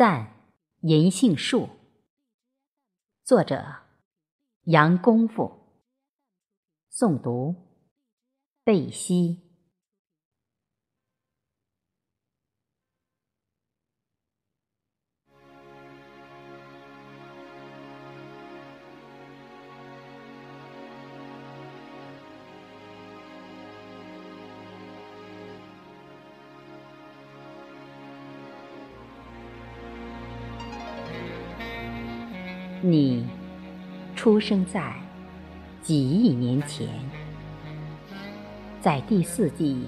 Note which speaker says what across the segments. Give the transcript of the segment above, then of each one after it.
Speaker 1: 赞银杏树，作者杨功夫，诵读贝西。你出生在几亿年前，在第四纪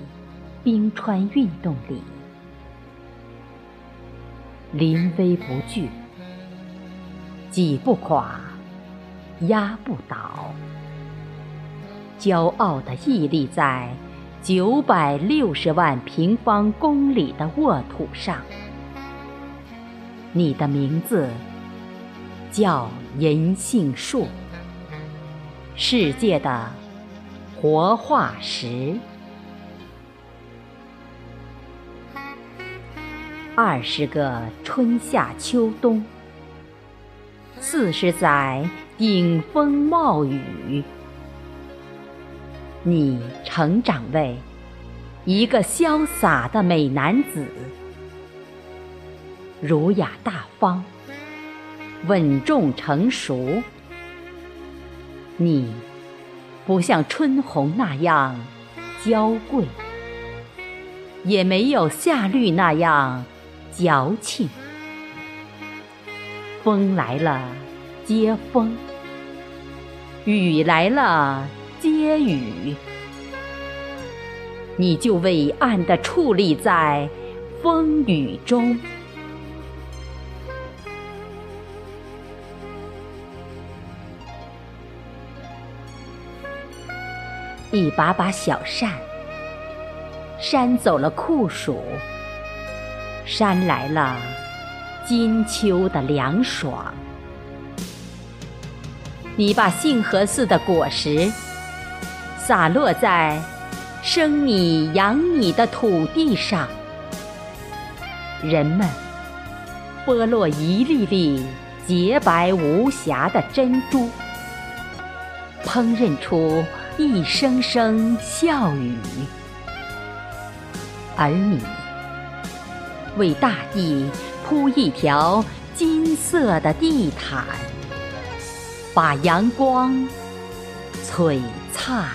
Speaker 1: 冰川运动里，临危不惧，挤不垮，压不倒，骄傲地屹立在九百六十万平方公里的沃土上。你的名字。叫银杏树，世界的活化石。二十个春夏秋冬，四十载顶风冒雨，你成长为一个潇洒的美男子，儒雅大方。稳重成熟，你不像春红那样娇贵，也没有夏绿那样矫情。风来了接风，雨来了接雨，你就伟岸地矗立在风雨中。一把把小扇，扇走了酷暑，扇来了金秋的凉爽。你把杏核似的果实洒落在生你养你的土地上，人们剥落一粒粒洁白无瑕的珍珠，烹饪出。一声声笑语，而你为大地铺一条金色的地毯，把阳光璀璨。